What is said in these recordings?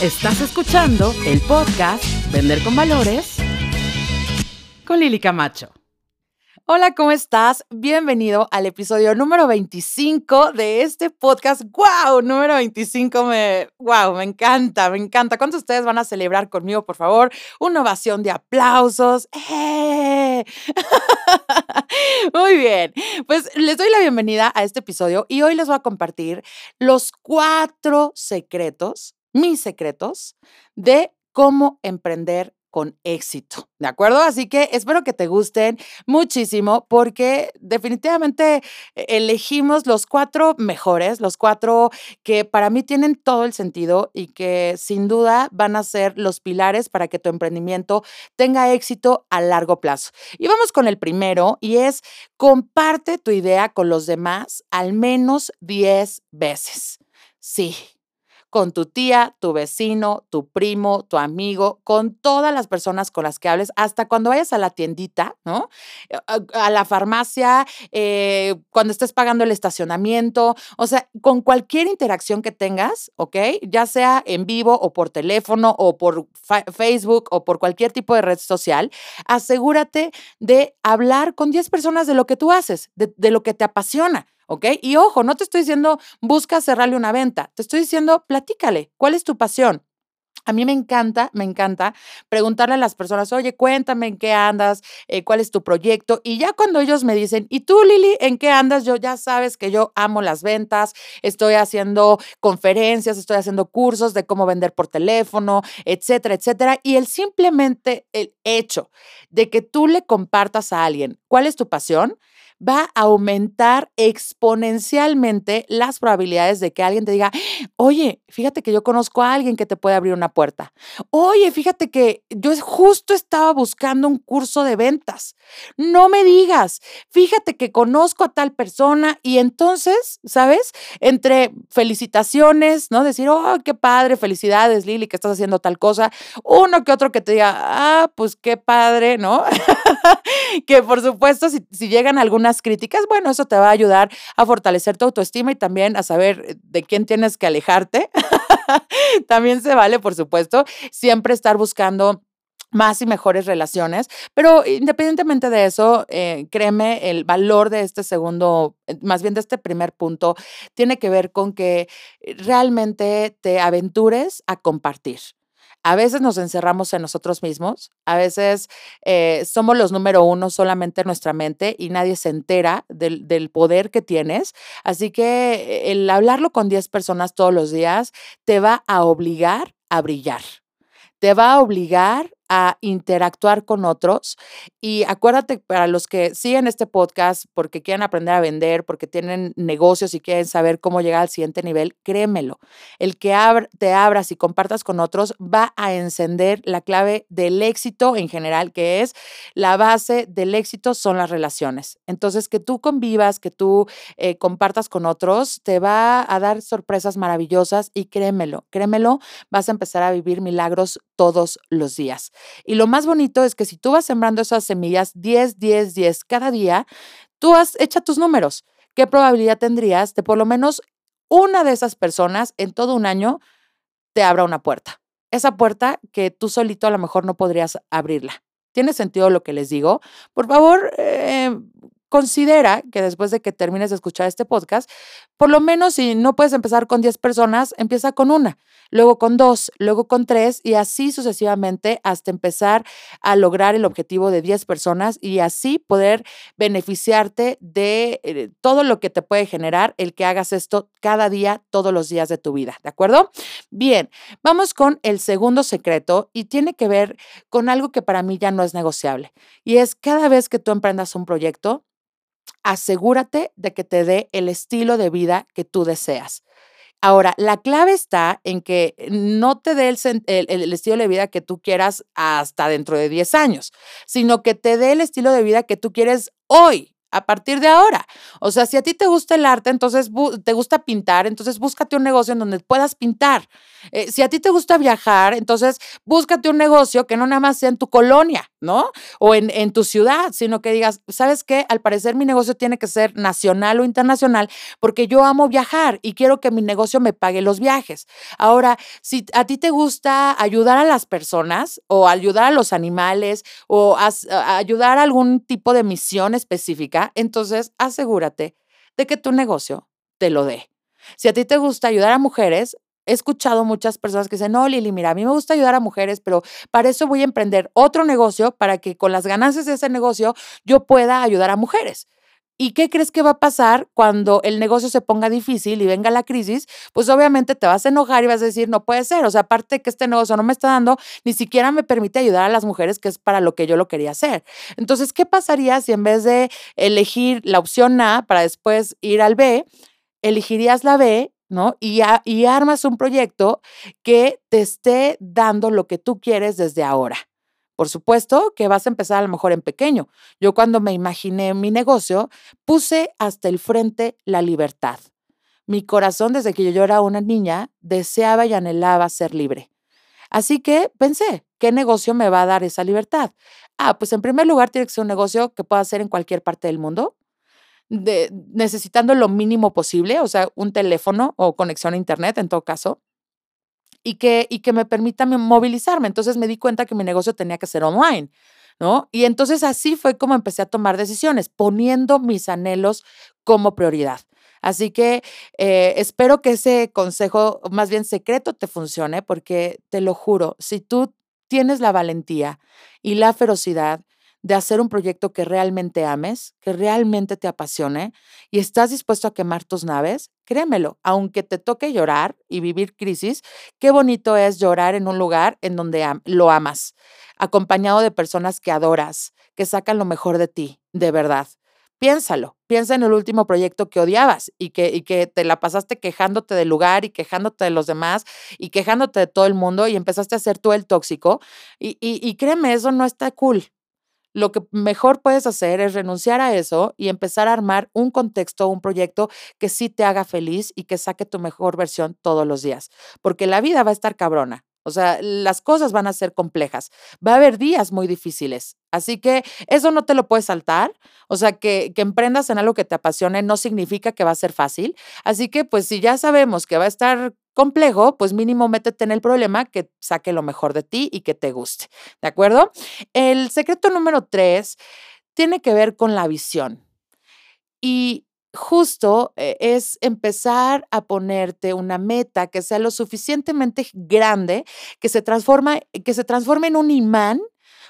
Estás escuchando el podcast Vender con Valores con Lili Camacho. Hola, ¿cómo estás? Bienvenido al episodio número 25 de este podcast. ¡Wow! Número 25, me, wow, me encanta, me encanta. ¿Cuántos de ustedes van a celebrar conmigo, por favor? Una ovación de aplausos. ¡Eh! Muy bien, pues les doy la bienvenida a este episodio y hoy les voy a compartir los cuatro secretos, mis secretos, de cómo emprender con éxito, ¿de acuerdo? Así que espero que te gusten muchísimo porque definitivamente eh, elegimos los cuatro mejores, los cuatro que para mí tienen todo el sentido y que sin duda van a ser los pilares para que tu emprendimiento tenga éxito a largo plazo. Y vamos con el primero y es comparte tu idea con los demás al menos 10 veces. Sí, con tu tía, tu vecino, tu primo, tu amigo, con todas las personas con las que hables, hasta cuando vayas a la tiendita, ¿no? Eh, a la farmacia, eh, cuando estés pagando el estacionamiento, o sea, con cualquier interacción que tengas, ¿ok? Ya sea en vivo o por teléfono o por Facebook o por cualquier tipo de red social, asegúrate de hablar con 10 personas de lo que tú haces, de, de lo que te apasiona. ¿Ok? Y ojo, no te estoy diciendo busca cerrarle una venta, te estoy diciendo platícale, ¿cuál es tu pasión? A mí me encanta, me encanta preguntarle a las personas, oye, cuéntame en qué andas, eh, cuál es tu proyecto. Y ya cuando ellos me dicen, ¿y tú, Lili, en qué andas? Yo ya sabes que yo amo las ventas, estoy haciendo conferencias, estoy haciendo cursos de cómo vender por teléfono, etcétera, etcétera. Y el simplemente el hecho de que tú le compartas a alguien cuál es tu pasión, va a aumentar exponencialmente las probabilidades de que alguien te diga, oye, fíjate que yo conozco a alguien que te puede abrir una puerta. Oye, fíjate que yo justo estaba buscando un curso de ventas. No me digas, fíjate que conozco a tal persona y entonces, ¿sabes? Entre felicitaciones, ¿no? Decir, oh, qué padre, felicidades, Lili, que estás haciendo tal cosa. Uno que otro que te diga, ah, pues qué padre, ¿no? que por supuesto, si, si llegan alguna críticas, bueno, eso te va a ayudar a fortalecer tu autoestima y también a saber eh, de quién tienes que alejarte. también se vale, por supuesto, siempre estar buscando más y mejores relaciones, pero independientemente de eso, eh, créeme, el valor de este segundo, eh, más bien de este primer punto, tiene que ver con que realmente te aventures a compartir. A veces nos encerramos en nosotros mismos, a veces eh, somos los número uno solamente en nuestra mente y nadie se entera del, del poder que tienes. Así que el hablarlo con 10 personas todos los días te va a obligar a brillar te va a obligar a interactuar con otros. Y acuérdate, para los que siguen este podcast porque quieren aprender a vender, porque tienen negocios y quieren saber cómo llegar al siguiente nivel, créemelo, el que te abras y compartas con otros va a encender la clave del éxito en general, que es la base del éxito son las relaciones. Entonces, que tú convivas, que tú eh, compartas con otros, te va a dar sorpresas maravillosas y créemelo, créemelo, vas a empezar a vivir milagros todos los días. Y lo más bonito es que si tú vas sembrando esas semillas 10, 10, 10 cada día, tú has hecho tus números. ¿Qué probabilidad tendrías de por lo menos una de esas personas en todo un año te abra una puerta? Esa puerta que tú solito a lo mejor no podrías abrirla. ¿Tiene sentido lo que les digo? Por favor, eh, considera que después de que termines de escuchar este podcast, por lo menos si no puedes empezar con 10 personas, empieza con una, luego con dos, luego con tres y así sucesivamente hasta empezar a lograr el objetivo de 10 personas y así poder beneficiarte de eh, todo lo que te puede generar el que hagas esto cada día, todos los días de tu vida, ¿de acuerdo? Bien, vamos con el segundo secreto y tiene que ver con algo que para mí ya no es negociable y es cada vez que tú emprendas un proyecto, asegúrate de que te dé el estilo de vida que tú deseas. Ahora, la clave está en que no te dé el, estilo de vida que tú quieras hasta dentro de 10 años, sino que te dé el estilo de vida que tú quieres hoy, a partir de ahora. O sea, si a ti te gusta el arte, entonces te gusta pintar, entonces búscate un negocio en donde puedas pintar. Eh, si a ti te gusta viajar, entonces búscate un negocio que no nada más sea en tu colonia, ¿no? O en, tu ciudad, sino que digas, ¿sabes qué? Al parecer mi negocio tiene que ser nacional o internacional porque yo amo viajar y quiero que mi negocio me pague los viajes. Ahora, si a ti te gusta ayudar a las personas o ayudar a los animales o ayudar a algún tipo de misión específica, entonces asegúrate de que tu negocio te lo dé. Si a ti te gusta ayudar a mujeres, he escuchado muchas personas que dicen, no, Lili, mira, a mí me gusta ayudar a mujeres, pero para eso voy a emprender otro negocio para que con las ganancias de ese negocio yo pueda ayudar a mujeres. ¿Y qué crees que va a pasar cuando el negocio se ponga difícil y venga la crisis? Pues obviamente te vas a enojar y vas a decir, no puede ser. O sea, aparte que este negocio no me está dando, ni siquiera me permite ayudar a las mujeres, que es para lo que yo lo quería hacer. Entonces, ¿qué pasaría si en vez de elegir la opción A para después ir al B, elegirías la B ¿no? Y armas un proyecto que te esté dando lo que tú quieres desde ahora. Por supuesto que vas a empezar a lo mejor en pequeño. Yo cuando me imaginé mi negocio, puse hasta el frente la libertad. Mi corazón desde que yo era una niña deseaba y anhelaba ser libre. Así que pensé, ¿qué negocio me va a dar esa libertad? Ah, pues en primer lugar tiene que ser un negocio que pueda hacer en cualquier parte del mundo, necesitando lo mínimo posible, o sea, un teléfono o conexión a Internet en todo caso y que, y que me permita movilizarme. Entonces me di cuenta que mi negocio tenía que ser online, ¿no? Y entonces así fue como empecé a tomar decisiones, poniendo mis anhelos como prioridad. Así que eh, espero que ese consejo, más bien secreto, te funcione, porque te lo juro, si tú tienes la valentía y la ferocidad de hacer un proyecto que realmente ames, que realmente te apasione y estás dispuesto a quemar tus naves, créemelo, aunque te toque llorar y vivir crisis, qué bonito es llorar en un lugar en donde lo amas, acompañado de personas que adoras, que sacan lo mejor de ti, de verdad. Piénsalo, piensa en el último proyecto que odiabas y que, y que te la pasaste quejándote del lugar y quejándote de los demás y quejándote de todo el mundo y empezaste a ser tú el tóxico. Y, y, y créeme, eso no está cool lo que mejor puedes hacer es renunciar a eso y empezar a armar un contexto, un proyecto que sí te haga feliz y que saque tu mejor versión todos los días, porque la vida va a estar cabrona. O sea, las cosas van a ser complejas. Va a haber días muy difíciles. Así que eso no te lo puedes saltar. O sea, que, que, emprendas en algo que te apasione no significa que va a ser fácil. Así que, pues, si ya sabemos que va a estar complejo, pues mínimo métete en el problema que saque lo mejor de ti y que te guste. ¿De acuerdo? El secreto número tres tiene que ver con la visión. Y justo eh, es empezar a ponerte una meta que sea lo suficientemente grande, que se, transforma, que se transforme en un imán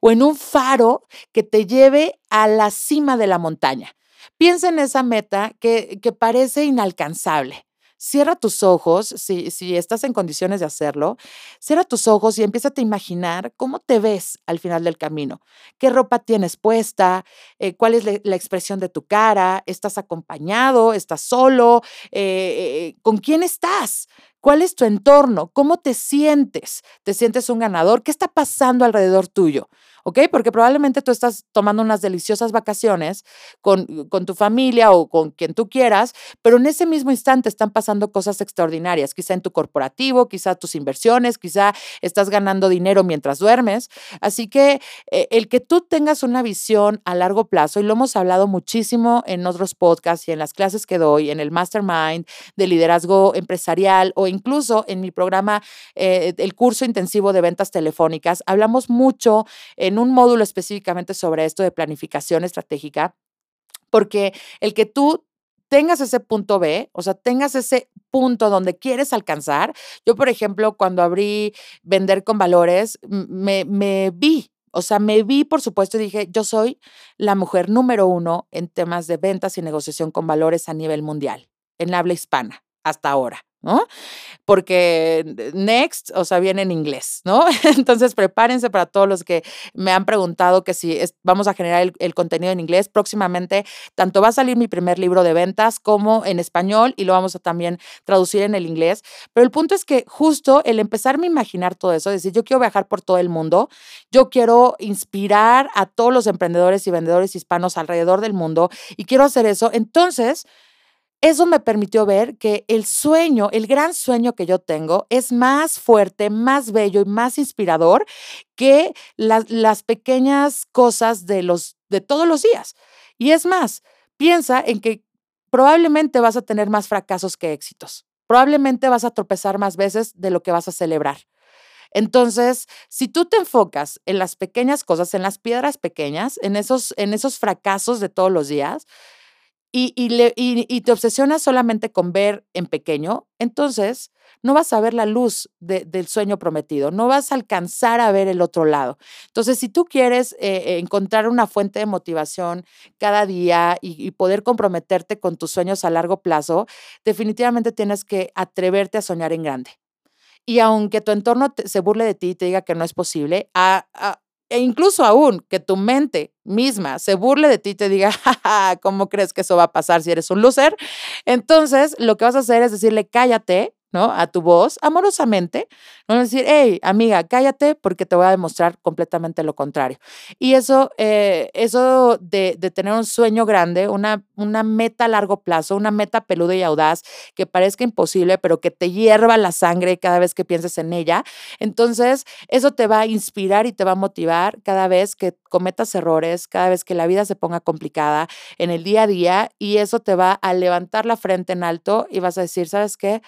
o en un faro que te lleve a la cima de la montaña. Piensa en esa meta que, que parece inalcanzable. Cierra tus ojos, si, si estás en condiciones de hacerlo, cierra tus ojos y empieza a imaginar cómo te ves al final del camino. ¿Qué ropa tienes puesta? Eh, ¿Cuál es la, expresión de tu cara? ¿Estás acompañado? ¿Estás solo? Eh, eh, ¿Con quién estás? ¿Cuál es tu entorno? ¿Cómo te sientes? ¿Te sientes un ganador? ¿Qué está pasando alrededor tuyo? ¿Ok? Porque probablemente tú estás tomando unas deliciosas vacaciones con, con, tu familia o con quien tú quieras, pero en ese mismo instante están pasando cosas extraordinarias, quizá en tu corporativo, quizá tus inversiones, quizá estás ganando dinero mientras duermes. Así que eh, el que tú tengas una visión a largo plazo, y lo hemos hablado muchísimo en otros podcasts y en las clases que doy, en el mastermind de liderazgo empresarial o incluso en mi programa, eh, el curso intensivo de ventas telefónicas, hablamos mucho en un módulo específicamente sobre esto de planificación estratégica, porque el que tú tengas ese punto B, o sea, tengas ese punto donde quieres alcanzar. Yo, por ejemplo, cuando abrí Vender con Valores, me, me vi o sea, me vi, por supuesto, y dije, yo soy la mujer número uno en temas de ventas y negociación con valores a nivel mundial, en habla hispana, hasta ahora. ¿No? Porque next, o sea, viene en inglés, ¿no? Entonces prepárense para todos los que me han preguntado que si vamos a generar el, contenido en inglés. Próximamente, tanto va a salir mi primer libro de ventas como en español y lo vamos a también traducir en el inglés. Pero el punto es que justo el empezarme a imaginar todo eso, decir, yo quiero viajar por todo el mundo, yo quiero inspirar a todos los emprendedores y vendedores hispanos alrededor del mundo y quiero hacer eso. Entonces, eso me permitió ver que el sueño, el gran sueño que yo tengo es más fuerte, más bello y más inspirador que las pequeñas cosas de, los, de todos los días. Y es más, piensa en que probablemente vas a tener más fracasos que éxitos. Probablemente vas a tropezar más veces de lo que vas a celebrar. Entonces, si tú te enfocas en las pequeñas cosas, en las piedras pequeñas, en esos, en esos fracasos de todos los días, y, y, te obsesionas solamente con ver en pequeño, entonces no vas a ver la luz del sueño prometido, no vas a alcanzar a ver el otro lado. Entonces, si tú quieres eh, encontrar una fuente de motivación cada día y, poder comprometerte con tus sueños a largo plazo, definitivamente tienes que atreverte a soñar en grande. Y aunque tu entorno se burle de ti y te diga que no es posible, a, e incluso aún que tu mente misma se burle de ti y te diga, ¿cómo crees que eso va a pasar si eres un loser? Entonces, lo que vas a hacer es decirle, cállate, ¿no? A tu voz, amorosamente, no decir, hey, amiga, cállate porque te voy a demostrar completamente lo contrario. Y eso, eh, eso de, tener un sueño grande, una, una meta a largo plazo, una meta peluda y audaz que parezca imposible, pero que te hierva la sangre cada vez que pienses en ella, entonces eso te va a inspirar y te va a motivar cada vez que cometas errores, cada vez que la vida se ponga complicada en el día a día y eso te va a levantar la frente en alto y vas a decir, ¿sabes qué?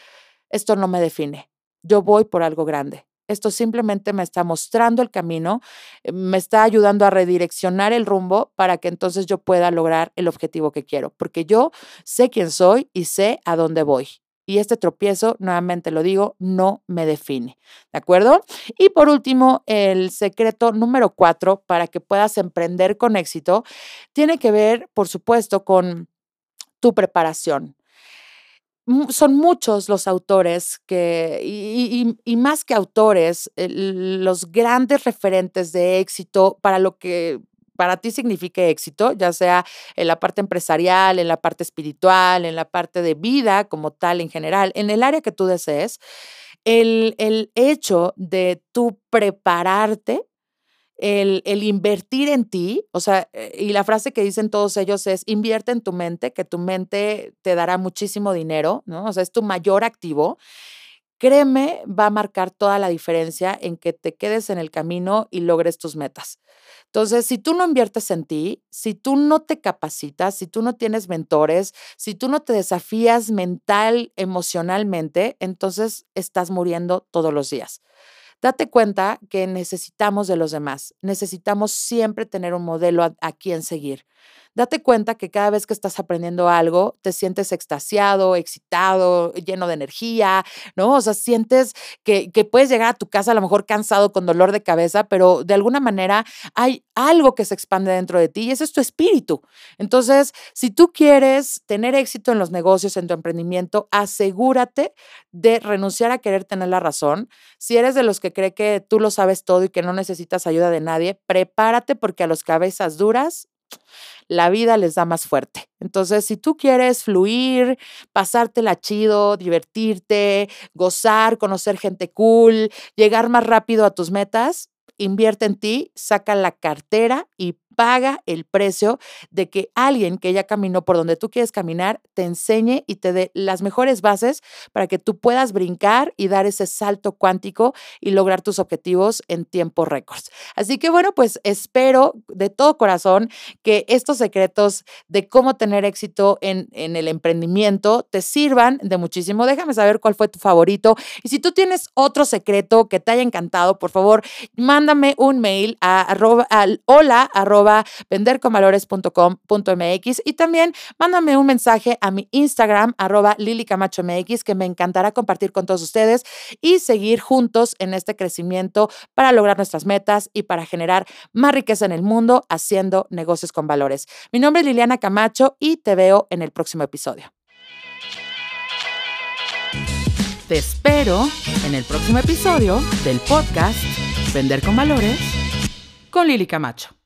Esto no me define. Yo voy por algo grande. Esto simplemente me está mostrando el camino, eh, me está ayudando a redireccionar el rumbo para que entonces yo pueda lograr el objetivo que quiero, porque yo sé quién soy y sé a dónde voy. Y este tropiezo, nuevamente lo digo, no me define. ¿De acuerdo? Y por último, el secreto número cuatro para que puedas emprender con éxito tiene que ver, por supuesto, con tu preparación son muchos los autores que, y, más que autores, los grandes referentes de éxito para lo que para ti signifique éxito, ya sea en la parte empresarial, en la parte espiritual, en la parte de vida como tal en general, en el área que tú desees, el, el hecho de tú prepararte el, invertir en ti, o sea, eh, y la frase que dicen todos ellos es, invierte en tu mente, que tu mente te dará muchísimo dinero, ¿no? O sea, es tu mayor activo. Créeme, va a marcar toda la diferencia en que te quedes en el camino y logres tus metas. Entonces, si tú no inviertes en ti, si tú no te capacitas, si tú no tienes mentores, si tú no te desafías mental, emocionalmente, entonces estás muriendo todos los días. Date cuenta que necesitamos de los demás, necesitamos siempre tener un modelo a, quien seguir date cuenta que cada vez que estás aprendiendo algo, te sientes extasiado, excitado, lleno de energía, ¿no? O sea, sientes que, puedes llegar a tu casa a lo mejor cansado, con dolor de cabeza, pero de alguna manera hay algo que se expande dentro de ti y ese es tu espíritu. Entonces, si tú quieres tener éxito en los negocios, en tu emprendimiento, asegúrate de renunciar a querer tener la razón. Si eres de los que cree que tú lo sabes todo y que no necesitas ayuda de nadie, prepárate porque a los cabezas duras la vida les da más fuerte. Entonces, si tú quieres fluir, pasártela chido, divertirte, gozar, conocer gente cool, llegar más rápido a tus metas, invierte en ti, saca la cartera y paga el precio de que alguien que ya caminó por donde tú quieres caminar te enseñe y te dé las mejores bases para que tú puedas brincar y dar ese salto cuántico y lograr tus objetivos en tiempo récords. Así que bueno, pues espero de todo corazón que estos secretos de cómo tener éxito en, en el emprendimiento te sirvan de muchísimo. Déjame saber cuál fue tu favorito y si tú tienes otro secreto que te haya encantado, por favor, mándame un mail a hola venderconvalores.com.mx y también mándame un mensaje a mi Instagram, arroba lilicamachomx, que me encantará compartir con todos ustedes y seguir juntos en este crecimiento para lograr nuestras metas y para generar más riqueza en el mundo haciendo negocios con valores. Mi nombre es Liliana Camacho y te veo en el próximo episodio. Te espero en el próximo episodio del podcast Vender con Valores con Lili Camacho.